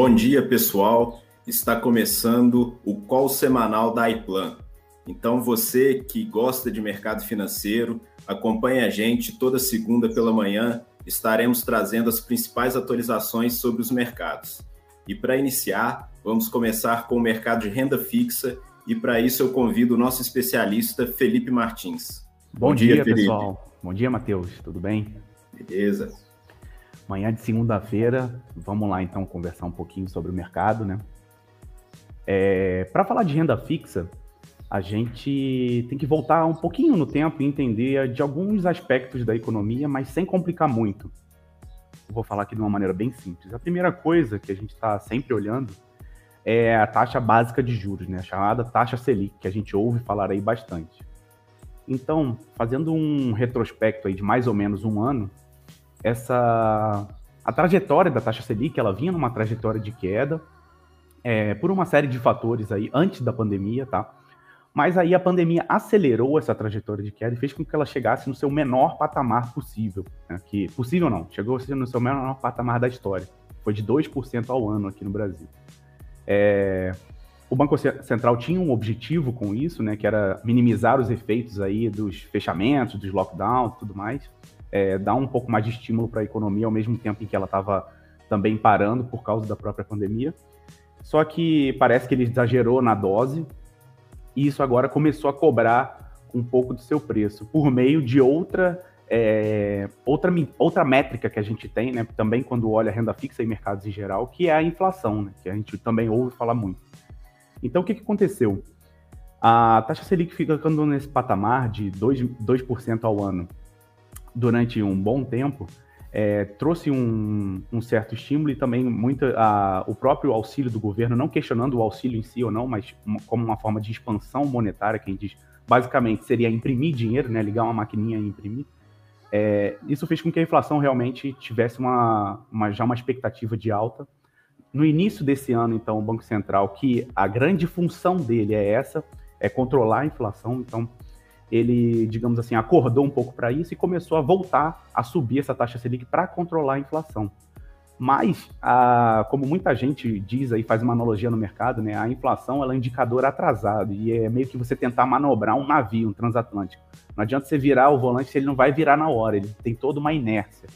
Bom dia, pessoal. Está começando o call semanal da iPlan. Então, você que gosta de mercado financeiro, acompanhe a gente toda segunda pela manhã. Estaremos trazendo as principais atualizações sobre os mercados. E para iniciar, vamos começar com o mercado de renda fixa. E para isso, eu convido o nosso especialista, Felipe Martins. Bom, Bom dia, dia pessoal. Bom dia, Matheus. Tudo bem? Beleza. Manhã de segunda-feira, vamos lá então conversar um pouquinho sobre o mercado, né? É, Para falar de renda fixa, a gente tem que voltar um pouquinho no tempo e entender de alguns aspectos da economia, mas sem complicar muito. Eu vou falar aqui de uma maneira bem simples. A primeira coisa que a gente está sempre olhando é a taxa básica de juros, né? a chamada taxa Selic, que a gente ouve falar aí bastante. Então, fazendo um retrospecto aí de mais ou menos um ano, essa a trajetória da taxa Selic, ela vinha numa trajetória de queda é, por uma série de fatores aí antes da pandemia, tá? Mas aí a pandemia acelerou essa trajetória de queda e fez com que ela chegasse no seu menor patamar possível. Né? Que, possível não, chegou no seu menor patamar da história. Foi de 2% ao ano aqui no Brasil. É, o Banco Central tinha um objetivo com isso, né, que era minimizar os efeitos aí dos fechamentos, dos lockdowns e tudo mais é, dar um pouco mais de estímulo para a economia ao mesmo tempo em que ela estava também parando por causa da própria pandemia. Só que parece que ele exagerou na dose e isso agora começou a cobrar um pouco do seu preço por meio de outra é, outra, outra métrica que a gente tem, né, também quando olha renda fixa e mercados em geral, que é a inflação, né, que a gente também ouve falar muito. Então, o que, que aconteceu? A taxa Selic ficando nesse patamar de 2%, 2 ao ano durante um bom tempo, é, trouxe um, um, certo estímulo e também muita, a, o próprio auxílio do governo, não questionando o auxílio em si ou não, mas uma, como uma forma de expansão monetária, que a gente diz, basicamente seria imprimir dinheiro, né, ligar uma maquininha e imprimir. É, isso fez com que a inflação realmente tivesse uma, uma, já uma expectativa de alta. No início desse ano, então, o Banco Central, que a grande função dele é essa, é controlar a inflação, então ele, digamos assim, acordou um pouco para isso e começou a voltar a subir essa taxa Selic para controlar a inflação. Mas, a, como muita gente diz aí, faz uma analogia no mercado, né, a inflação ela é um indicador atrasado e é meio que você tentar manobrar um navio, um transatlântico. Não adianta você virar o volante se ele não vai virar na hora, ele tem toda uma inércia.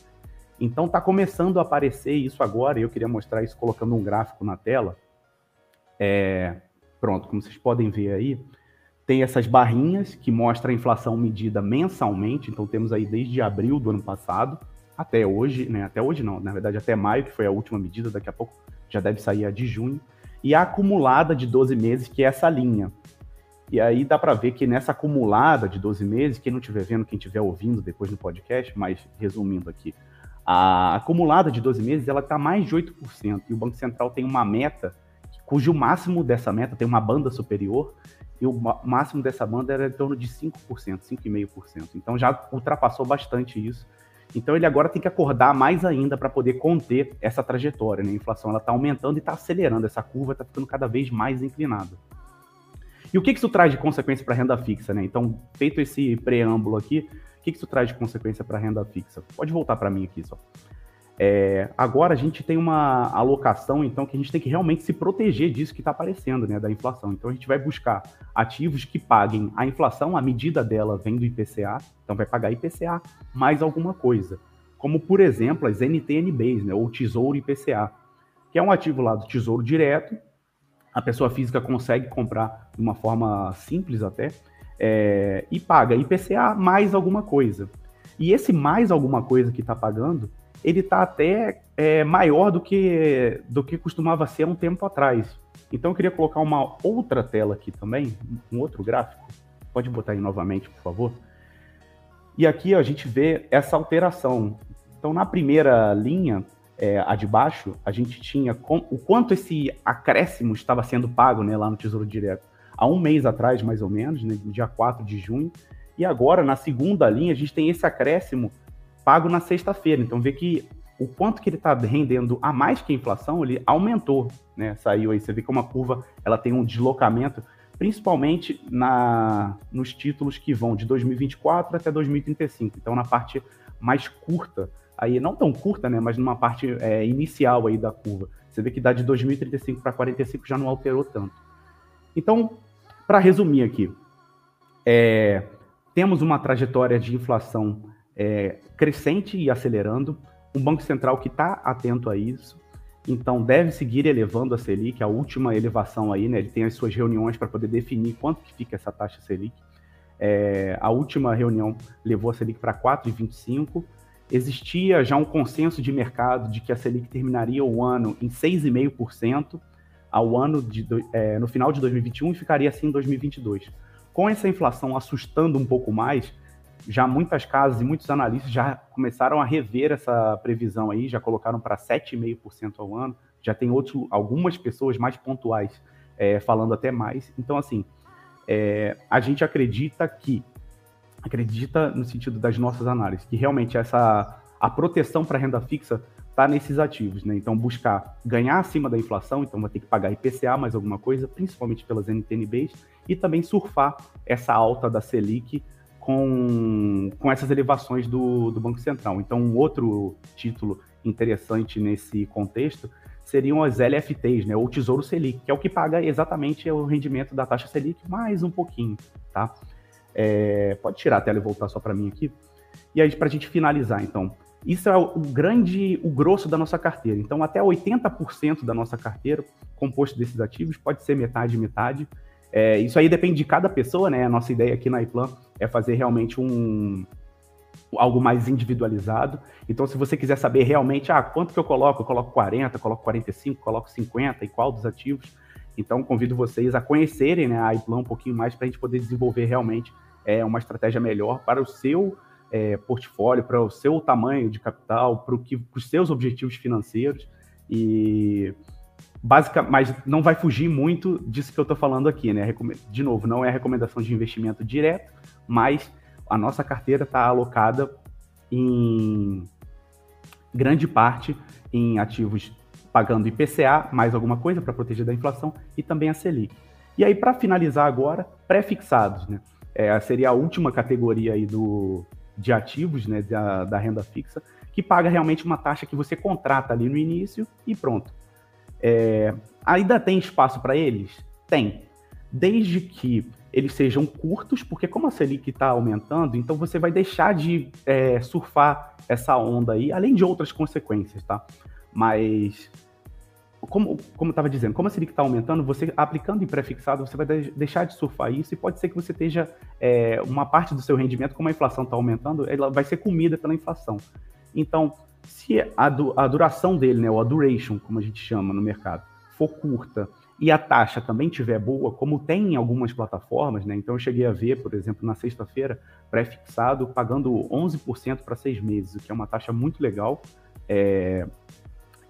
Então está começando a aparecer isso agora, e eu queria mostrar isso colocando um gráfico na tela. É, pronto, como vocês podem ver aí, tem essas barrinhas que mostram a inflação medida mensalmente, então temos aí desde abril do ano passado até hoje, né? Até hoje não, na verdade até maio, que foi a última medida, daqui a pouco já deve sair a de junho, e a acumulada de 12 meses, que é essa linha. E aí dá para ver que nessa acumulada de 12 meses, quem não estiver vendo, quem estiver ouvindo depois no podcast, mas resumindo aqui, a acumulada de 12 meses ela está mais de 8%, e o Banco Central tem uma meta cujo máximo dessa meta tem uma banda superior, e o máximo dessa banda era em torno de 5%, 5,5%. Então já ultrapassou bastante isso. Então ele agora tem que acordar mais ainda para poder conter essa trajetória. Né? A inflação está aumentando e está acelerando, essa curva está ficando cada vez mais inclinada. E o que, que isso traz de consequência para a renda fixa? Né? Então, feito esse preâmbulo aqui, o que, que isso traz de consequência para a renda fixa? Pode voltar para mim aqui só. É, agora a gente tem uma alocação, então, que a gente tem que realmente se proteger disso que está aparecendo, né, da inflação. Então a gente vai buscar ativos que paguem a inflação, a medida dela vem do IPCA, então vai pagar IPCA mais alguma coisa. Como, por exemplo, as NTNBs, né, ou Tesouro IPCA, que é um ativo lá do Tesouro Direto, a pessoa física consegue comprar de uma forma simples até, é, e paga IPCA mais alguma coisa. E esse mais alguma coisa que está pagando ele está até é, maior do que, do que costumava ser um tempo atrás. Então eu queria colocar uma outra tela aqui também, um outro gráfico. Pode botar aí novamente, por favor. E aqui ó, a gente vê essa alteração. Então na primeira linha, é, a de baixo, a gente tinha com, o quanto esse acréscimo estava sendo pago né, lá no Tesouro Direto. Há um mês atrás, mais ou menos, né, dia 4 de junho. E agora, na segunda linha, a gente tem esse acréscimo pago na sexta-feira. Então vê que o quanto que ele está rendendo a mais que a inflação, ele aumentou, né? Saiu aí, você vê que uma curva ela tem um deslocamento, principalmente na, nos títulos que vão de 2024 até 2035. Então na parte mais curta, aí não tão curta, né? Mas numa parte é, inicial aí da curva. Você vê que dá de 2035 para 45 já não alterou tanto. Então, para resumir aqui, é, temos uma trajetória de inflação é, crescente e acelerando, um Banco Central que está atento a isso, então deve seguir elevando a Selic, a última elevação aí, né? Ele tem as suas reuniões para poder definir quanto que fica essa taxa Selic. É, a última reunião levou a Selic para 4,25. Existia já um consenso de mercado de que a Selic terminaria o ano em 6,5% ao ano de, é, no final de 2021 e ficaria assim em 2022. Com essa inflação assustando um pouco mais, já muitas casas e muitos analistas já começaram a rever essa previsão aí, já colocaram para 7,5% ao ano, já tem outros, algumas pessoas mais pontuais é, falando até mais. Então, assim, é, a gente acredita que, acredita no sentido das nossas análises, que realmente essa a proteção para renda fixa está nesses ativos, né? Então, buscar ganhar acima da inflação, então vai ter que pagar IPCA mais alguma coisa, principalmente pelas NTNBs, e também surfar essa alta da Selic com, com essas elevações do, do Banco Central. Então, um outro título interessante nesse contexto seriam as LFTs, né, ou Tesouro Selic, que é o que paga exatamente o rendimento da taxa Selic mais um pouquinho, tá? É, pode tirar a tela e voltar só para mim aqui. E aí, para a gente finalizar, então, isso é o grande, o grosso da nossa carteira. Então, até 80% da nossa carteira, composto desses ativos, pode ser metade metade. É, isso aí depende de cada pessoa, né? A nossa ideia aqui na iPlan é fazer realmente um algo mais individualizado. Então, se você quiser saber realmente, ah, quanto que eu coloco? Eu coloco 40, coloco 45, coloco 50 e qual dos ativos? Então, convido vocês a conhecerem né, a iPlan um pouquinho mais para a gente poder desenvolver realmente é, uma estratégia melhor para o seu é, portfólio, para o seu tamanho de capital, para, os seus objetivos financeiros. E básica, mas não vai fugir muito disso que eu estou falando aqui, né? De novo, não é recomendação de investimento direto, mas a nossa carteira está alocada em grande parte em ativos pagando IPCA, mais alguma coisa para proteger da inflação, e também a Selic. E aí, para finalizar agora, pré-fixados, né? É, seria a última categoria aí do, de ativos, né, da, da renda fixa, que paga realmente uma taxa que você contrata ali no início e pronto. É, ainda tem espaço para eles? Tem. Desde que eles sejam curtos, porque como a Selic está aumentando, então você vai deixar de é, surfar essa onda aí, além de outras consequências, tá? Mas, como, como eu estava dizendo, como a Selic está aumentando, você aplicando em pré-fixado, você vai de deixar de surfar isso e pode ser que você esteja é, uma parte do seu rendimento, como a inflação está aumentando, ela vai ser comida pela inflação. Então, se a, du a duração dele, né, ou a duration, como a gente chama no mercado, for curta e a taxa também tiver boa, como tem em algumas plataformas, né? Então eu cheguei a ver, por exemplo, na sexta-feira, pré-fixado, pagando 11% para seis meses, o que é uma taxa muito legal. É...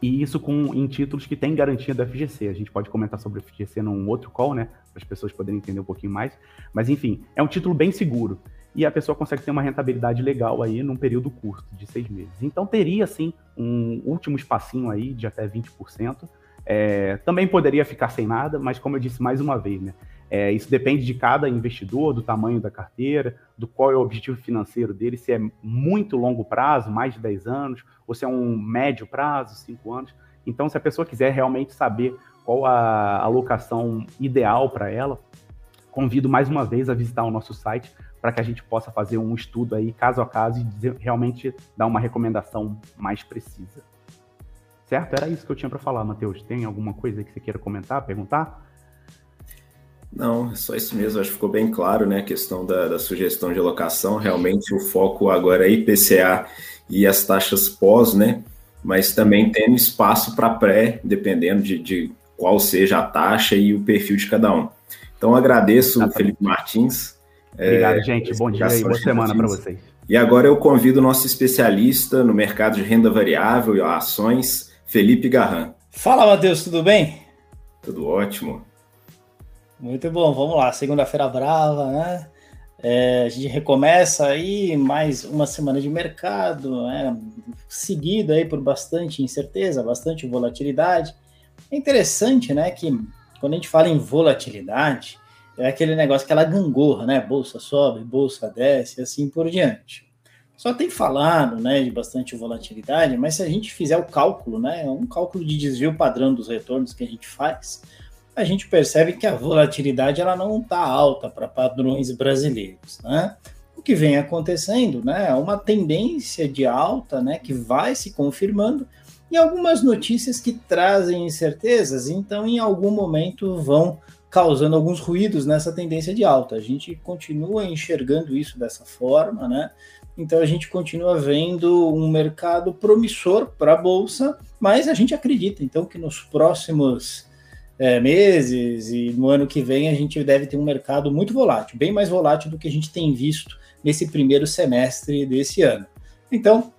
E isso com, em títulos que têm garantia da FGC. A gente pode comentar sobre o FGC num outro call, né? Para as pessoas poderem entender um pouquinho mais. Mas enfim, é um título bem seguro e a pessoa consegue ter uma rentabilidade legal aí num período curto, de seis meses. Então teria, sim, um último espacinho aí de até 20%. É, também poderia ficar sem nada, mas como eu disse mais uma vez, né, é, isso depende de cada investidor, do tamanho da carteira, do qual é o objetivo financeiro dele, se é muito longo prazo, mais de 10 anos, ou se é um médio prazo, 5 anos. Então, se a pessoa quiser realmente saber qual a alocação ideal para ela, convido mais uma vez a visitar o nosso site para que a gente possa fazer um estudo aí caso a caso e dizer, realmente dar uma recomendação mais precisa. Certo? Era isso que eu tinha para falar, Matheus. Tem alguma coisa que você queira comentar, perguntar? Não, é só isso mesmo. Acho que ficou bem claro, né? A questão da, da sugestão de alocação. Realmente o foco agora é IPCA e as taxas pós, né? Mas também tendo espaço para pré, dependendo de, de, qual seja a taxa e o perfil de cada um. Então agradeço, Exatamente. Felipe Martins, Obrigado, é, gente. Bom dia e boa semana para vocês. E agora eu convido o nosso especialista no mercado de renda variável e ações, Felipe Garran. Fala, Matheus, tudo bem? Tudo ótimo. Muito bom, vamos lá. Segunda-feira brava, né? É, a gente recomeça aí mais uma semana de mercado, né? seguida aí por bastante incerteza, bastante volatilidade. É interessante, né, que quando a gente fala em volatilidade, é aquele negócio, aquela gangorra, né? Bolsa sobe, bolsa desce, assim por diante. só tem falado, né, de bastante volatilidade, mas se a gente fizer o cálculo, né, um cálculo de desvio padrão dos retornos que a gente faz, a gente percebe que a volatilidade ela não está alta para padrões brasileiros, né? O que vem acontecendo, né, é uma tendência de alta, né, que vai se confirmando e algumas notícias que trazem incertezas, então em algum momento vão causando alguns ruídos nessa tendência de alta. A gente continua enxergando isso dessa forma, né? Então a gente continua vendo um mercado promissor para a bolsa, mas a gente acredita então que nos próximos é, meses e no ano que vem a gente deve ter um mercado muito volátil, bem mais volátil do que a gente tem visto nesse primeiro semestre desse ano. Então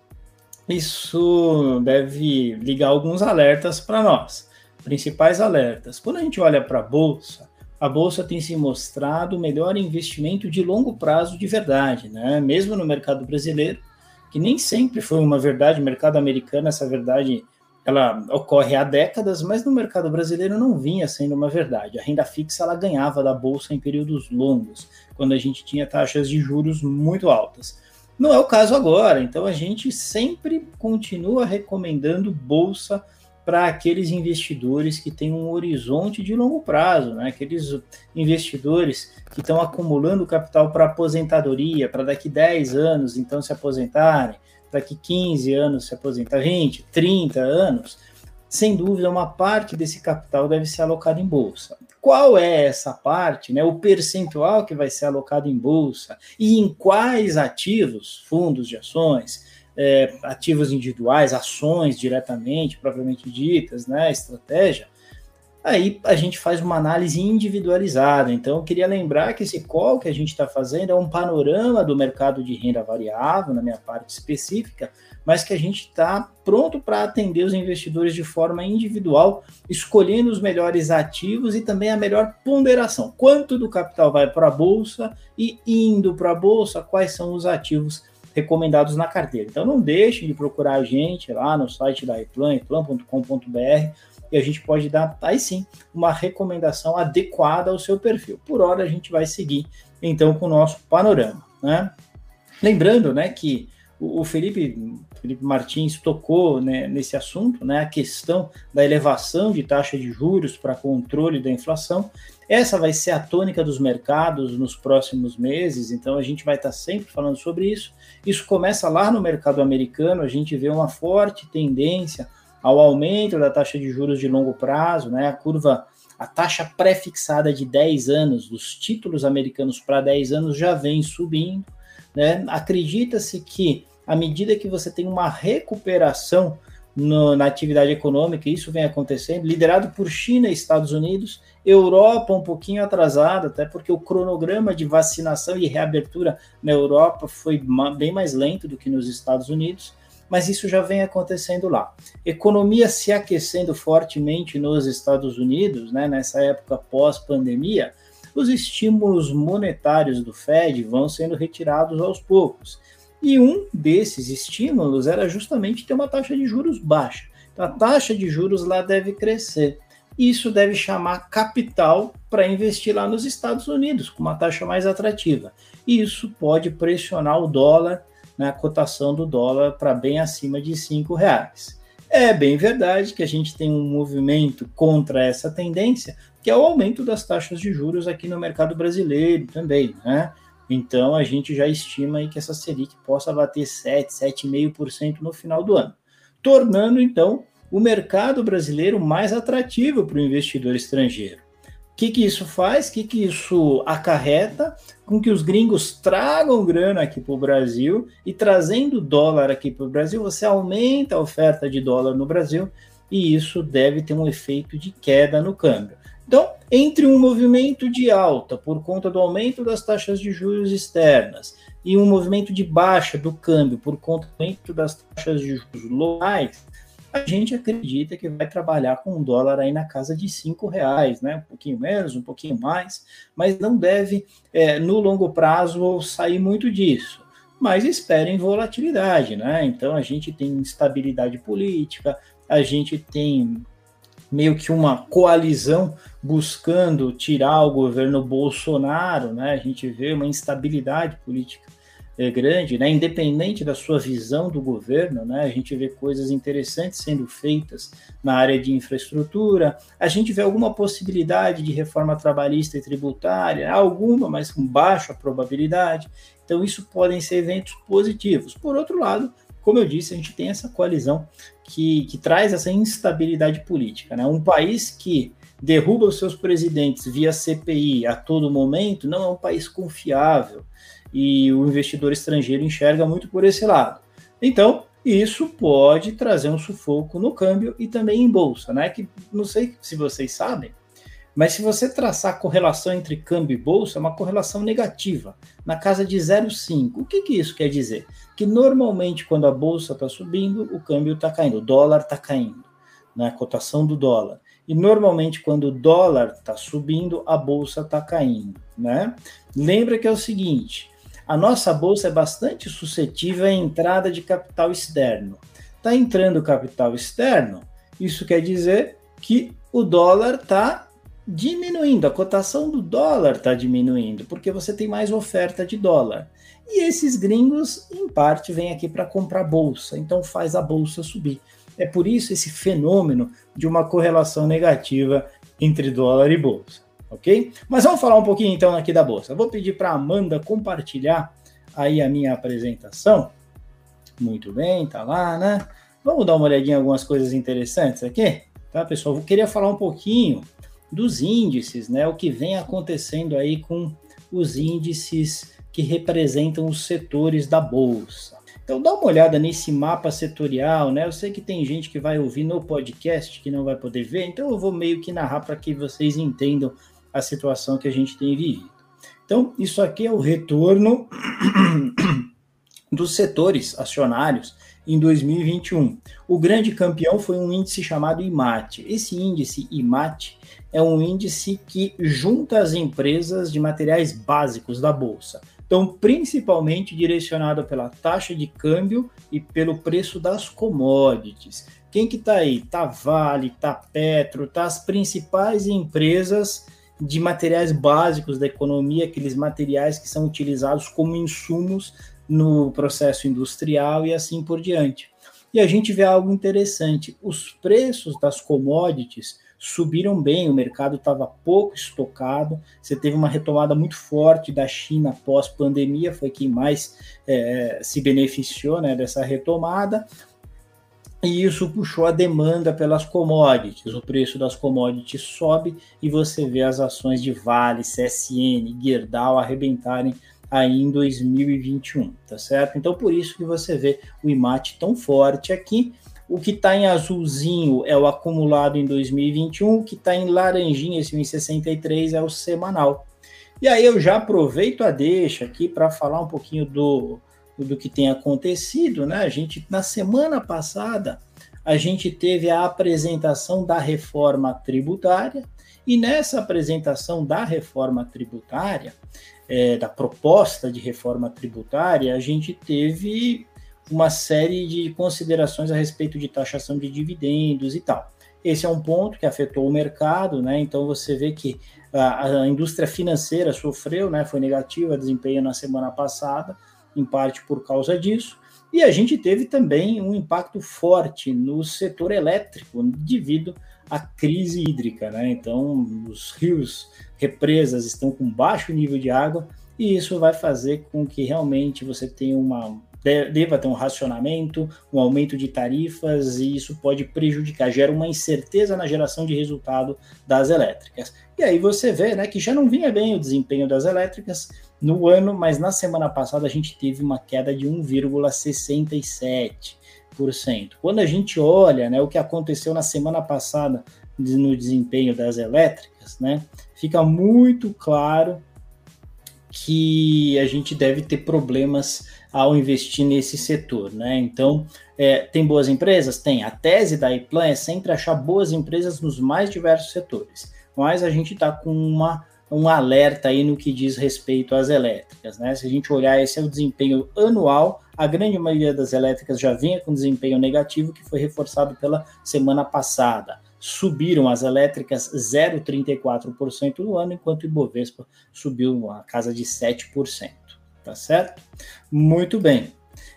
isso deve ligar alguns alertas para nós. Principais alertas. Quando a gente olha para a bolsa, a bolsa tem se mostrado o melhor investimento de longo prazo de verdade, né? Mesmo no mercado brasileiro, que nem sempre foi uma verdade, mercado americano, essa verdade ela ocorre há décadas, mas no mercado brasileiro não vinha sendo uma verdade. A renda fixa ela ganhava da bolsa em períodos longos, quando a gente tinha taxas de juros muito altas. Não é o caso agora, então a gente sempre continua recomendando bolsa para aqueles investidores que têm um horizonte de longo prazo, né? aqueles investidores que estão acumulando capital para aposentadoria, para daqui 10 anos então se aposentarem, daqui 15 anos se aposentar, 20, 30 anos, sem dúvida uma parte desse capital deve ser alocado em bolsa. Qual é essa parte, né? O percentual que vai ser alocado em bolsa e em quais ativos, fundos de ações, é, ativos individuais, ações diretamente, propriamente ditas, né, estratégia, aí a gente faz uma análise individualizada. Então, eu queria lembrar que esse call que a gente está fazendo é um panorama do mercado de renda variável, na minha parte específica, mas que a gente está pronto para atender os investidores de forma individual, escolhendo os melhores ativos e também a melhor ponderação. Quanto do capital vai para a bolsa e indo para a bolsa, quais são os ativos recomendados na carteira. Então não deixe de procurar a gente lá no site da iPlan, iplan.com.br, e a gente pode dar, aí sim, uma recomendação adequada ao seu perfil. Por hora a gente vai seguir então com o nosso panorama, né? Lembrando, né, que o Felipe, Felipe Martins tocou né, nesse assunto, né, a questão da elevação de taxa de juros para controle da inflação, essa vai ser a tônica dos mercados nos próximos meses, então a gente vai estar sempre falando sobre isso. Isso começa lá no mercado americano, a gente vê uma forte tendência ao aumento da taxa de juros de longo prazo, né? A curva, a taxa pré-fixada de 10 anos, dos títulos americanos para 10 anos já vem subindo, né? Acredita-se que à medida que você tem uma recuperação no, na atividade econômica, isso vem acontecendo, liderado por China e Estados Unidos, Europa um pouquinho atrasada, até porque o cronograma de vacinação e reabertura na Europa foi bem mais lento do que nos Estados Unidos, mas isso já vem acontecendo lá. Economia se aquecendo fortemente nos Estados Unidos, né, nessa época pós-pandemia, os estímulos monetários do Fed vão sendo retirados aos poucos. E um desses estímulos era justamente ter uma taxa de juros baixa. Então, a taxa de juros lá deve crescer. Isso deve chamar capital para investir lá nos Estados Unidos, com uma taxa mais atrativa. E isso pode pressionar o dólar, na né, cotação do dólar para bem acima de R$ reais. É bem verdade que a gente tem um movimento contra essa tendência, que é o aumento das taxas de juros aqui no mercado brasileiro também, né? Então a gente já estima aí que essa Selic possa bater 7, 7,5% no final do ano, tornando então o mercado brasileiro mais atrativo para o investidor estrangeiro. O que, que isso faz? O que, que isso acarreta? Com que os gringos tragam grana aqui para o Brasil e trazendo dólar aqui para o Brasil, você aumenta a oferta de dólar no Brasil e isso deve ter um efeito de queda no câmbio. Então, entre um movimento de alta por conta do aumento das taxas de juros externas e um movimento de baixa do câmbio por conta do aumento das taxas de juros locais, a gente acredita que vai trabalhar com um dólar aí na casa de cinco reais, né? Um pouquinho menos, um pouquinho mais, mas não deve, é, no longo prazo, sair muito disso. Mas esperem volatilidade, né? Então a gente tem instabilidade política, a gente tem meio que uma coalizão buscando tirar o governo Bolsonaro, né? A gente vê uma instabilidade política é, grande, né? independente da sua visão do governo, né? a gente vê coisas interessantes sendo feitas na área de infraestrutura, a gente vê alguma possibilidade de reforma trabalhista e tributária, alguma, mas com baixa probabilidade. Então, isso podem ser eventos positivos. Por outro lado, como eu disse, a gente tem essa coalizão que, que traz essa instabilidade política. Né? Um país que derruba os seus presidentes via CPI a todo momento não é um país confiável e o investidor estrangeiro enxerga muito por esse lado. Então, isso pode trazer um sufoco no câmbio e também em bolsa, né? Que não sei se vocês sabem, mas se você traçar a correlação entre câmbio e bolsa, é uma correlação negativa, na casa de 0,5. O que, que isso quer dizer? Que normalmente quando a bolsa está subindo, o câmbio está caindo, o dólar está caindo, né? a cotação do dólar. E normalmente quando o dólar está subindo, a bolsa está caindo. Né? Lembra que é o seguinte: a nossa bolsa é bastante suscetível à entrada de capital externo. Está entrando capital externo, isso quer dizer que o dólar está diminuindo, a cotação do dólar está diminuindo, porque você tem mais oferta de dólar. E esses gringos, em parte, vêm aqui para comprar bolsa, então faz a bolsa subir. É por isso esse fenômeno de uma correlação negativa entre dólar e bolsa ok? Mas vamos falar um pouquinho então aqui da bolsa. Eu vou pedir para Amanda compartilhar aí a minha apresentação. Muito bem, tá lá, né? Vamos dar uma olhadinha em algumas coisas interessantes aqui, tá, pessoal? Eu queria falar um pouquinho dos índices, né? O que vem acontecendo aí com os índices que representam os setores da bolsa. Então dá uma olhada nesse mapa setorial, né? Eu sei que tem gente que vai ouvir no podcast que não vai poder ver, então eu vou meio que narrar para que vocês entendam a situação que a gente tem vivido. Então, isso aqui é o retorno dos setores acionários em 2021. O grande campeão foi um índice chamado IMAT. Esse índice IMAT é um índice que junta as empresas de materiais básicos da bolsa. Então, principalmente direcionado pela taxa de câmbio e pelo preço das commodities. Quem que tá aí? Tá Vale, tá Petro, tá as principais empresas de materiais básicos da economia, aqueles materiais que são utilizados como insumos no processo industrial e assim por diante. E a gente vê algo interessante: os preços das commodities subiram bem, o mercado estava pouco estocado, você teve uma retomada muito forte da China pós-pandemia, foi quem mais é, se beneficiou né, dessa retomada e isso puxou a demanda pelas commodities. O preço das commodities sobe e você vê as ações de Vale, CSN, Gerdau arrebentarem aí em 2021, tá certo? Então por isso que você vê o IMAT tão forte aqui. O que está em azulzinho é o acumulado em 2021, o que está em laranjinha, esse 1,63 é o semanal. E aí eu já aproveito a deixa aqui para falar um pouquinho do, do que tem acontecido, né? A gente na semana passada a gente teve a apresentação da reforma tributária e nessa apresentação da reforma tributária, é, da proposta de reforma tributária, a gente teve uma série de considerações a respeito de taxação de dividendos e tal. Esse é um ponto que afetou o mercado, né? Então você vê que a, a indústria financeira sofreu, né? Foi negativa desempenho na semana passada, em parte por causa disso. E a gente teve também um impacto forte no setor elétrico devido à crise hídrica, né? Então, os rios, represas estão com baixo nível de água e isso vai fazer com que realmente você tenha uma deva ter um racionamento, um aumento de tarifas e isso pode prejudicar, gera uma incerteza na geração de resultado das elétricas. E aí você vê, né, que já não vinha bem o desempenho das elétricas no ano, mas na semana passada a gente teve uma queda de 1,67%. Quando a gente olha né, o que aconteceu na semana passada no desempenho das elétricas, né, fica muito claro que a gente deve ter problemas ao investir nesse setor, né? Então, é, tem boas empresas? Tem. A tese da iPlan é sempre achar boas empresas nos mais diversos setores, mas a gente está com uma um alerta aí no que diz respeito às elétricas. Né? Se a gente olhar, esse é o desempenho anual, a grande maioria das elétricas já vinha com desempenho negativo, que foi reforçado pela semana passada. Subiram as elétricas 0,34% no ano, enquanto o Ibovespa subiu a casa de 7%. Tá certo? Muito bem.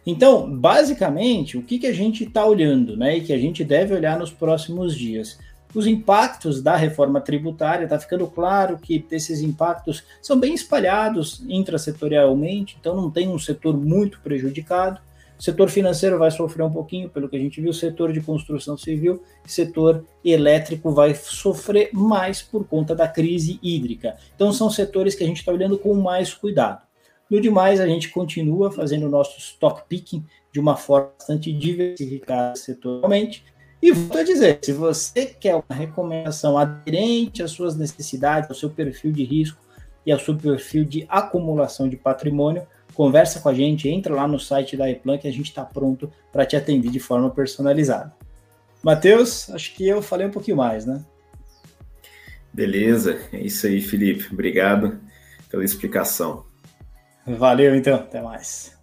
Então, basicamente, o que, que a gente está olhando, né, e que a gente deve olhar nos próximos dias? Os impactos da reforma tributária, está ficando claro que esses impactos são bem espalhados intrasetorialmente, então não tem um setor muito prejudicado. O setor financeiro vai sofrer um pouquinho, pelo que a gente viu, o setor de construção civil, setor elétrico vai sofrer mais por conta da crise hídrica. Então são setores que a gente está olhando com mais cuidado. No demais, a gente continua fazendo o nosso stock picking de uma forma bastante diversificada setorialmente. E a dizer, se você quer uma recomendação aderente às suas necessidades, ao seu perfil de risco e ao seu perfil de acumulação de patrimônio, conversa com a gente, entra lá no site da iPlan que a gente está pronto para te atender de forma personalizada. Matheus, acho que eu falei um pouquinho mais, né? Beleza, é isso aí, Felipe. Obrigado pela explicação. Valeu, então. Até mais.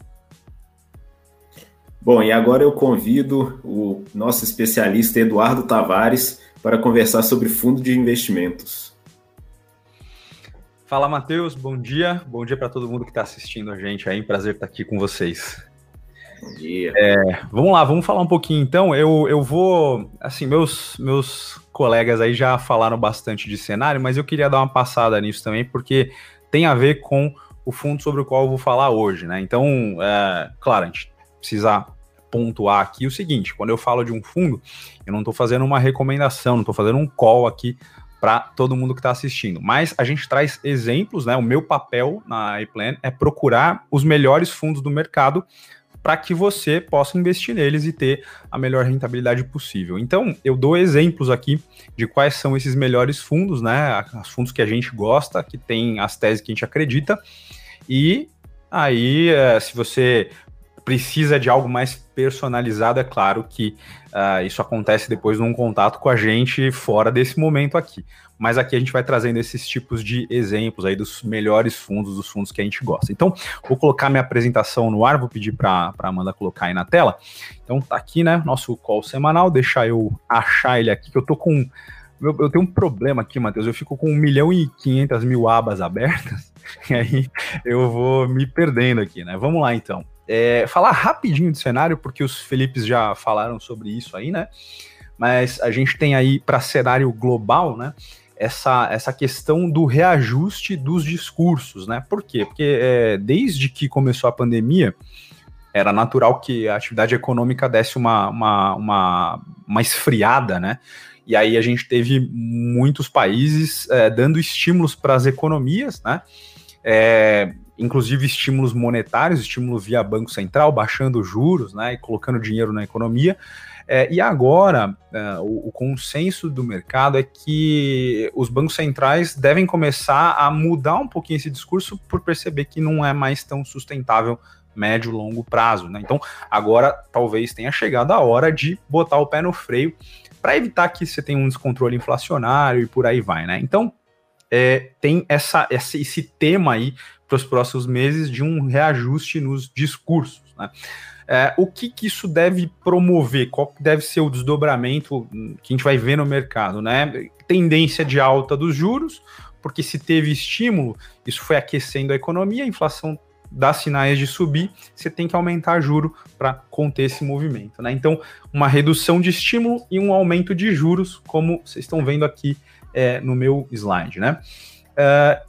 Bom, e agora eu convido o nosso especialista Eduardo Tavares para conversar sobre fundo de investimentos. Fala, Matheus. Bom dia. Bom dia para todo mundo que está assistindo a gente aí. Prazer estar aqui com vocês. Bom dia. É, vamos lá, vamos falar um pouquinho então. Eu, eu vou. Assim, meus, meus colegas aí já falaram bastante de cenário, mas eu queria dar uma passada nisso também, porque tem a ver com o fundo sobre o qual eu vou falar hoje, né? Então, é, claro, a gente precisa pontuar aqui o seguinte: quando eu falo de um fundo, eu não estou fazendo uma recomendação, não estou fazendo um call aqui para todo mundo que está assistindo. Mas a gente traz exemplos, né? O meu papel na iPlan é procurar os melhores fundos do mercado para que você possa investir neles e ter a melhor rentabilidade possível. Então, eu dou exemplos aqui de quais são esses melhores fundos, né? Os fundos que a gente gosta, que tem as teses que a gente acredita. E aí, eh, se você precisa de algo mais personalizado, é claro que uh, isso acontece depois num contato com a gente fora desse momento aqui. Mas aqui a gente vai trazendo esses tipos de exemplos aí dos melhores fundos, dos fundos que a gente gosta. Então, vou colocar minha apresentação no ar, vou pedir para a Amanda colocar aí na tela. Então, tá aqui, né, nosso call semanal, deixar eu achar ele aqui, que eu tô com eu, eu, tenho um problema aqui, Matheus. Eu fico com 1 milhão e 500 mil abas abertas, e aí eu vou me perdendo aqui, né? Vamos lá então. É, falar rapidinho do cenário, porque os Felipes já falaram sobre isso aí, né? Mas a gente tem aí para cenário global, né? Essa, essa questão do reajuste dos discursos, né? Por quê? Porque é, desde que começou a pandemia, era natural que a atividade econômica desse uma, uma, uma, uma esfriada, né? E aí a gente teve muitos países é, dando estímulos para as economias, né? É, inclusive estímulos monetários, estímulo via Banco Central, baixando juros né, e colocando dinheiro na economia. É, e agora, é, o, o, consenso do mercado é que os bancos centrais devem começar a mudar um pouquinho esse discurso por perceber que não é mais tão sustentável médio e longo prazo. Né? Então, agora talvez tenha chegado a hora de botar o pé no freio para evitar que você tenha um descontrole inflacionário e por aí vai. Né? Então, é, tem essa, esse, esse tema aí para os próximos meses de um reajuste nos discursos. Né? É, o que, que, isso deve promover? Qual deve ser o desdobramento que a gente vai ver no mercado? Né? Tendência de alta dos juros, porque se teve estímulo, isso foi aquecendo a economia, a inflação dá sinais de subir, você tem que aumentar juro para conter esse movimento. Né? Então, uma redução de estímulo e um aumento de juros, como vocês estão vendo aqui é, no meu slide. Né? É,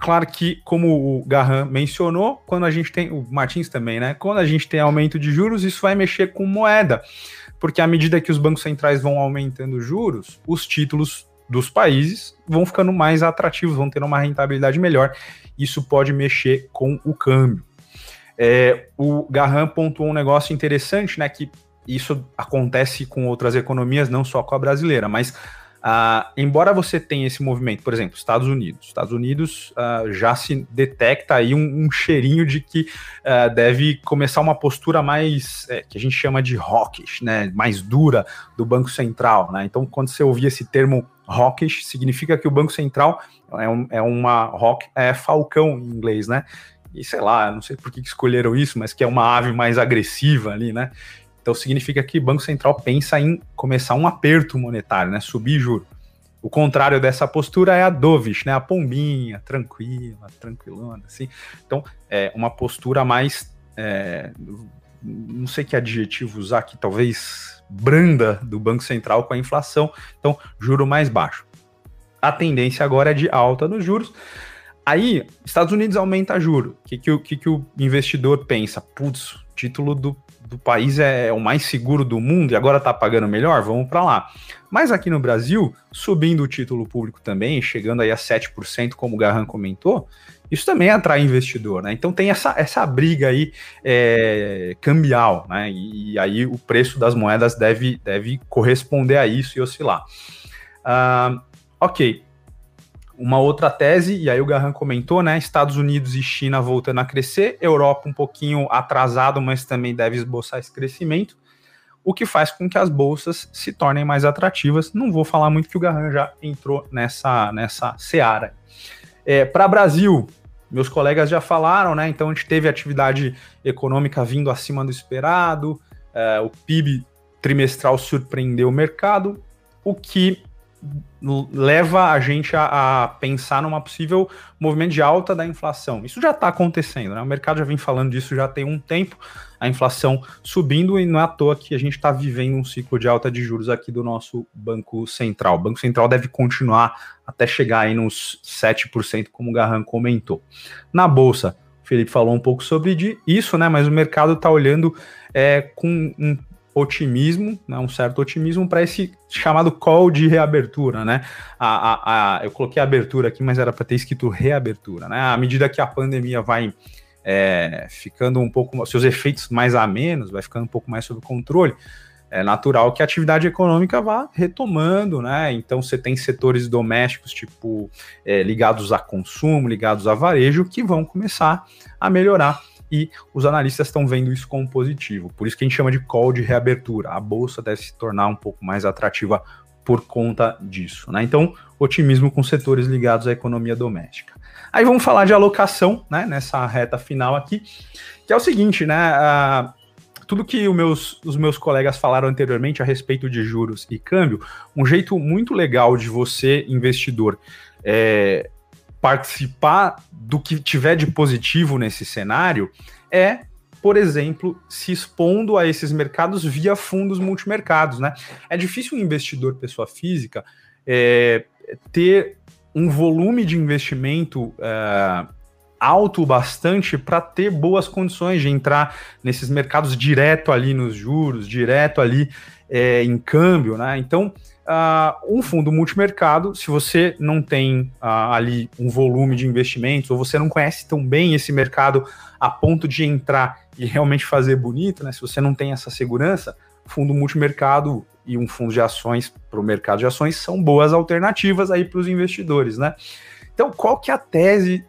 Claro que, como o Garran mencionou, quando a gente tem, o Martins também, né? Quando a gente tem aumento de juros, isso vai mexer com moeda, porque à medida que os bancos centrais vão aumentando juros, os títulos dos países vão ficando mais atrativos, vão ter uma rentabilidade melhor. Isso pode mexer com o câmbio. É, o Garran pontuou um negócio interessante, né? Que isso acontece com outras economias, não só com a brasileira, mas Uh, embora você tenha esse movimento, por exemplo, Estados Unidos, Estados Unidos uh, já se detecta aí um, um cheirinho de que uh, deve começar uma postura mais é, que a gente chama de hawkish, né, mais dura do Banco Central, né? Então, quando você ouvir esse termo hawkish, significa que o Banco Central é, um, é uma hawk, é falcão em inglês, né? E sei lá, não sei por que escolheram isso, mas que é uma ave mais agressiva ali, né? Então significa que o Banco Central pensa em começar um aperto monetário, né? Subir juro. o contrário dessa postura é a dovish, né? A pombinha, tranquila, tranquilona, assim. Então, é uma postura mais, é, não sei que adjetivo usar aqui, talvez branda do Banco Central com a inflação. Então, juro mais baixo. A tendência agora é de alta nos juros. Aí, Estados Unidos aumenta juro. O que, que, que, que o investidor pensa? Putz, título do do país é, é o mais seguro do mundo e agora está pagando melhor, vamos para lá. Mas aqui no Brasil, subindo o título público também, chegando aí a 7%, como o Garran comentou, isso também atrai investidor, né? Então tem essa, essa briga aí é, cambial, né? E, e, aí o preço das moedas deve, deve corresponder a isso e oscilar. Uh, ok, uma outra tese, e aí o Garran comentou, né? Estados Unidos e China voltando a crescer, Europa um pouquinho atrasado, mas também deve esboçar esse crescimento, o que faz com que as bolsas se tornem mais atrativas. Não vou falar muito que o Garran já entrou nessa, nessa seara. É, Para Brasil, meus colegas já falaram, né? Então a gente teve atividade econômica vindo acima do esperado, é, o PIB trimestral surpreendeu o mercado, o que leva a gente a, a, pensar numa possível movimento de alta da inflação. Isso já está acontecendo, né? O mercado já vem falando disso já tem um tempo, a inflação subindo e não é à toa que a gente está vivendo um ciclo de alta de juros aqui do nosso Banco Central. O Banco Central deve continuar até chegar aí nos 7%, como o Garran comentou. Na Bolsa, o Felipe falou um pouco sobre isso, né? Mas o mercado está olhando é, com um otimismo, né, um certo otimismo para esse chamado call de reabertura, né? A, a, a eu coloquei abertura aqui, mas era para ter escrito reabertura, né? À medida que a pandemia vai é, ficando um pouco, seus efeitos mais a menos, vai ficando um pouco mais sob controle, é natural que a atividade econômica vá retomando, né? Então você tem setores domésticos, tipo, é, ligados a consumo, ligados a varejo, que vão começar a melhorar e os analistas estão vendo isso como positivo. Por isso que a gente chama de call de reabertura. A bolsa deve se tornar um pouco mais atrativa por conta disso. Né? Então, otimismo com setores ligados à economia doméstica. Aí vamos falar de alocação, né, nessa reta final aqui, que é o seguinte, né, tudo que meus, os meus colegas falaram anteriormente a respeito de juros e câmbio, um jeito muito legal de você, investidor, é, participar do que tiver de positivo nesse cenário é, por exemplo, se expondo a esses mercados via fundos multimercados, né? É difícil um investidor pessoa física é, ter um volume de investimento é, alto bastante para ter boas condições de entrar nesses mercados direto ali nos juros, direto ali é, em câmbio, né? Então uh, um fundo multimercado, se você não tem uh, ali um volume de investimentos, ou você não conhece tão bem esse mercado a ponto de entrar e realmente fazer bonito, né? Se você não tem essa segurança, fundo multimercado e um fundo de ações para o mercado de ações são boas alternativas aí para os investidores, né? Então, qual que é a tese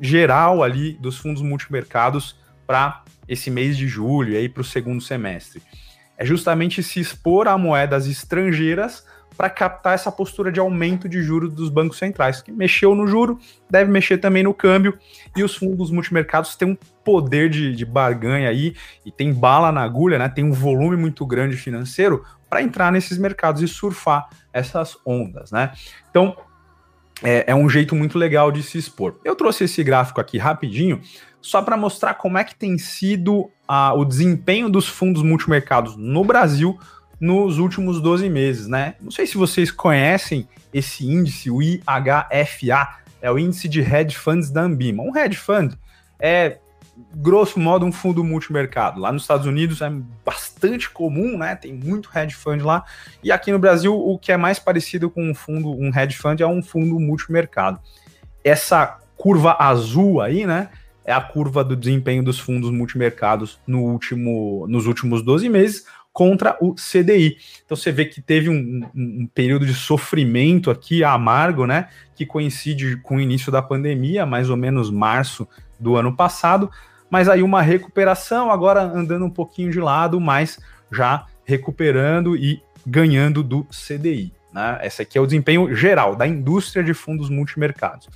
geral ali dos fundos multimercados para esse mês de julho aí para o segundo semestre? É justamente se expor a moedas estrangeiras para captar essa postura de aumento de juros dos bancos centrais, que mexeu no juro, deve mexer também no câmbio, e os fundos multimercados têm um poder de, de barganha aí, e tem bala na agulha, né? Tem um volume muito grande financeiro para entrar nesses mercados e surfar essas ondas, né? Então, é, é um jeito muito legal de se expor. Eu trouxe esse gráfico aqui rapidinho, só para mostrar como é que tem sido o desempenho dos fundos multimercados no Brasil nos últimos 12 meses, né? Não sei se vocês conhecem esse índice, o IHFA, é o índice de hedge funds da Ambima. Um hedge fund é, grosso modo, um fundo multimercado. Lá nos Estados Unidos é bastante comum, né? Tem muito hedge fund lá. E aqui no Brasil, o que é mais parecido com um fundo, um hedge fund, é um fundo multimercado. Essa curva azul aí, né? É a curva do desempenho dos fundos multimercados no último, nos últimos 12 meses contra o CDI. Então você vê que teve um, um, um, período de sofrimento aqui amargo, né? Que coincide com o início da pandemia, mais ou menos março do ano passado, mas aí uma recuperação, agora andando um pouquinho de lado, mas já recuperando e ganhando do CDI. Né? Esse aqui é o desempenho geral da indústria de fundos multimercados.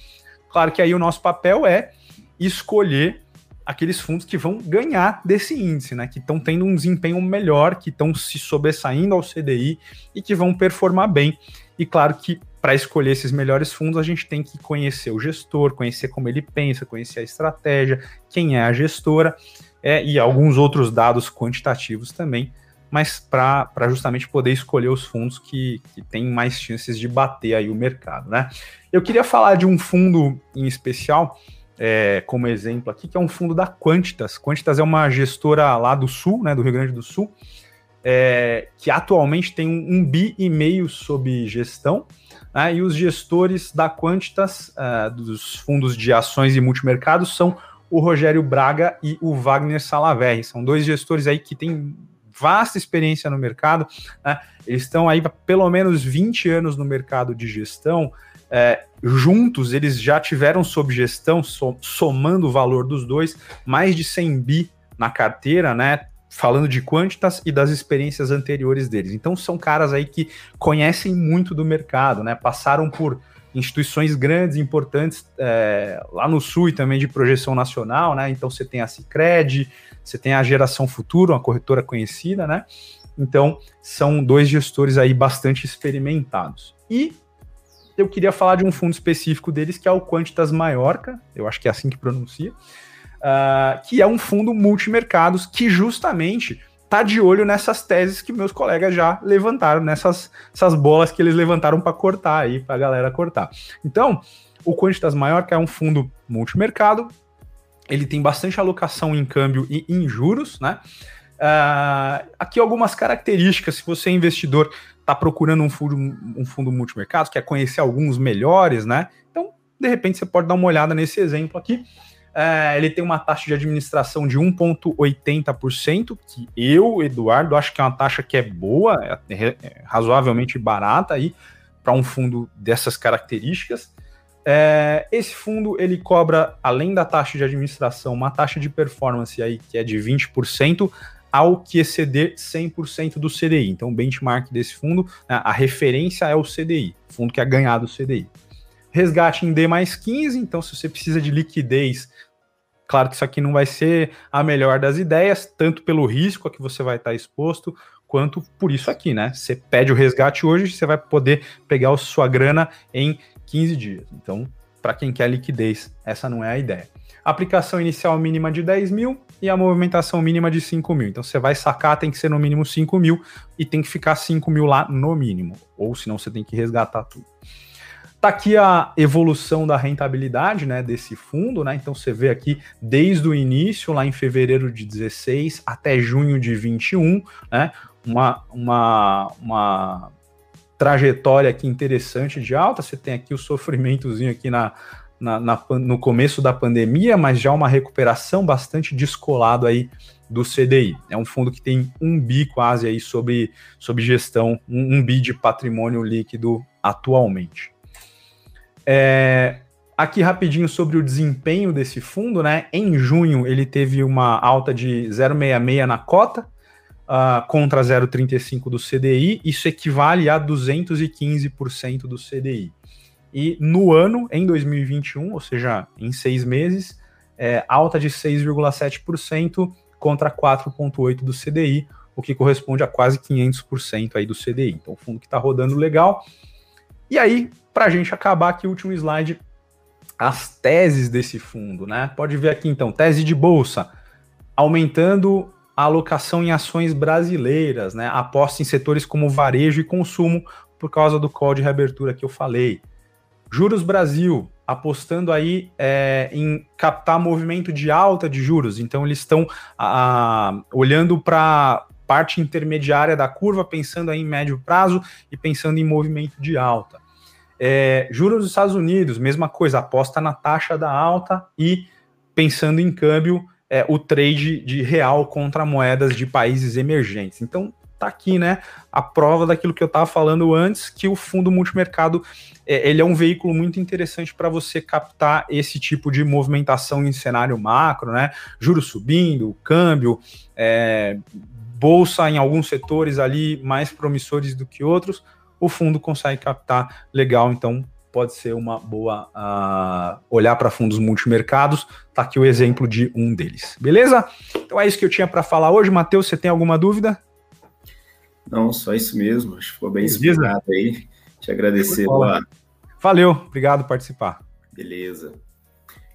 Claro que aí o nosso papel é escolher aqueles fundos que vão ganhar desse índice, né? Que estão tendo um desempenho melhor, que estão se sobressaindo ao CDI e que vão performar bem. E claro que para escolher esses melhores fundos, a gente tem que conhecer o gestor, conhecer como ele pensa, conhecer a estratégia, quem é a gestora é, e alguns outros dados quantitativos também, mas para justamente poder escolher os fundos que, que têm mais chances de bater aí o mercado, né? Eu queria falar de um fundo em especial, é, como exemplo aqui, que é um fundo da Quantitas. Quantitas é uma gestora lá do Sul, né, do Rio Grande do Sul, é, que atualmente tem um, um bi e meio sob gestão, né, e os gestores da Quantitas, uh, dos fundos de ações e multimercados, são o Rogério Braga e o Wagner Salaverri. São dois gestores aí que têm vasta experiência no mercado, né, eles estão aí há pelo menos 20 anos no mercado de gestão, é, juntos eles já tiveram sob gestão, somando o valor dos dois, mais de 100 bi na carteira, né? falando de quantitas e das experiências anteriores deles. Então são caras aí que conhecem muito do mercado, né? Passaram por instituições grandes, importantes é, lá no sul e também de projeção nacional, né? Então você tem a Cicred, você tem a Geração Futuro, uma corretora conhecida, né? Então são dois gestores aí bastante experimentados. E eu queria falar de um fundo específico deles que é o Quantitas Maiorca, eu acho que é assim que pronuncia uh, que é um fundo multimercados que justamente tá de olho nessas teses que meus colegas já levantaram, nessas essas bolas que eles levantaram para cortar aí, para a galera cortar. Então, o Quantitas Maior, que é um fundo multimercado, ele tem bastante alocação em câmbio e em juros, né? Uh, aqui algumas características, se você é investidor, está procurando um fundo, um fundo multimercado, quer conhecer alguns melhores, né? Então, de repente, você pode dar uma olhada nesse exemplo aqui. É, ele tem uma taxa de administração de 1,80%, que eu, Eduardo, acho que é uma taxa que é boa, é, é razoavelmente barata aí para um fundo dessas características. É, esse fundo ele cobra, além da taxa de administração, uma taxa de performance aí que é de 20% ao que exceder 100% do CDI. Então, o benchmark desse fundo, né, a referência é o CDI, fundo que é ganhado o CDI. Resgate em D mais 15, então se você precisa de liquidez Claro que isso aqui não vai ser a melhor das ideias, tanto pelo risco a que você vai estar exposto, quanto por isso aqui, né? Você pede o resgate hoje, você vai poder pegar a sua grana em 15 dias. Então, para quem quer liquidez, essa não é a ideia. Aplicação inicial mínima de 10 mil e a movimentação mínima de 5 mil. Então, você vai sacar, tem que ser no mínimo 5 mil e tem que ficar 5 mil lá no mínimo. Ou senão você tem que resgatar tudo. Tá aqui a evolução da rentabilidade, né, desse fundo, né? Então você vê aqui desde o início, lá em fevereiro de 16 até junho de 21, né? Uma, uma, uma trajetória aqui interessante de alta. Você tem aqui o sofrimentozinho aqui na, na, na, no começo da pandemia, mas já uma recuperação bastante descolado aí do CDI. É um fundo que tem um bi quase aí sobre, sobre gestão, um, um bi de patrimônio líquido atualmente. É, aqui rapidinho sobre o desempenho desse fundo, né? Em junho ele teve uma alta de 0,66 na cota uh, contra 0,35 do CDI. Isso equivale a 215% do CDI. E no ano, em 2021, ou seja, em seis meses, é, alta de 6,7% contra 4,8% do CDI, o que corresponde a quase 500% aí do CDI. Então, o fundo que está rodando legal. E aí, para a gente acabar aqui, o último slide, as teses desse fundo, né? Pode ver aqui então, tese de bolsa, aumentando a alocação em ações brasileiras, né? Aposta em setores como varejo e consumo por causa do call de reabertura que eu falei. Juros Brasil, apostando aí é, em captar movimento de alta de juros. Então, eles estão olhando para parte intermediária da curva, pensando aí em médio prazo e pensando em movimento de alta. É, juros dos Estados Unidos, mesma coisa, aposta na taxa da alta e pensando em câmbio, é, o trade de real contra moedas de países emergentes. Então, tá aqui, né, a prova daquilo que eu estava falando antes, que o fundo multimercado é, ele é um veículo muito interessante para você captar esse tipo de movimentação em cenário macro, né, juros subindo, câmbio, é, bolsa em alguns setores ali mais promissores do que outros, o fundo consegue captar legal, então pode ser uma boa uh, olhar para fundos multimercados. Tá aqui o exemplo de um deles. Beleza? Então é isso que eu tinha para falar hoje. Matheus, você tem alguma dúvida? Não, só isso mesmo. Acho que ficou bem explicado aí. Te agradecer, Eduardo. Valeu, obrigado por participar. Beleza.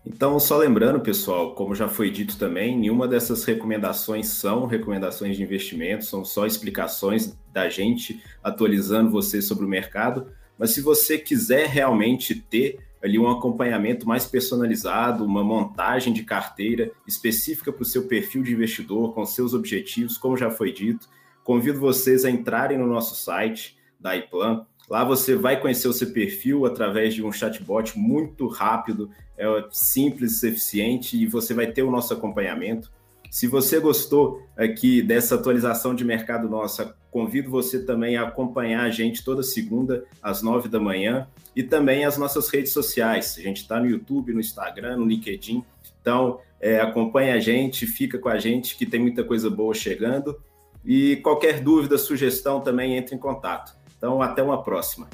Então, só lembrando, pessoal, como já foi dito também, nenhuma dessas recomendações são recomendações de investimento, são só explicações da gente atualizando você sobre o mercado. Mas se você quiser realmente ter ali um acompanhamento mais personalizado, uma montagem de carteira específica para o seu perfil de investidor, com seus objetivos, como já foi dito, convido vocês a entrarem no nosso site da iPlan. Lá você vai conhecer o seu perfil através de um chatbot muito rápido, é simples, eficiente e você vai ter o nosso acompanhamento. Se você gostou aqui dessa atualização de mercado nossa, convido você também a acompanhar a gente toda segunda às nove da manhã e também as nossas redes sociais. A gente está no YouTube, no Instagram, no LinkedIn. Então, é, acompanha a gente, fica com a gente, que tem muita coisa boa chegando. E qualquer dúvida, sugestão também entre em contato. Então, até uma próxima.